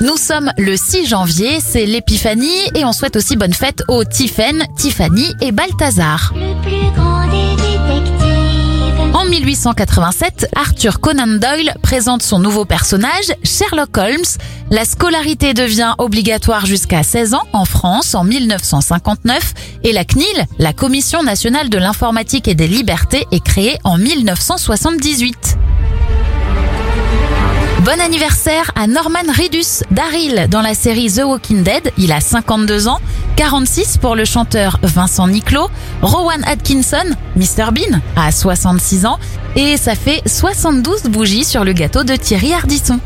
Nous sommes le 6 janvier, c'est l'épiphanie et on souhaite aussi bonne fête aux Tiphaine, Tiffany et Balthazar. Le plus grand des détectives. En 1887, Arthur Conan Doyle présente son nouveau personnage, Sherlock Holmes. La scolarité devient obligatoire jusqu'à 16 ans en France en 1959 et la CNIL, la Commission nationale de l'informatique et des libertés, est créée en 1978. Bon anniversaire à Norman Reedus Daryl dans la série The Walking Dead. Il a 52 ans, 46 pour le chanteur Vincent Niclot, Rowan Atkinson, Mr Bean, a 66 ans et ça fait 72 bougies sur le gâteau de Thierry Ardisson.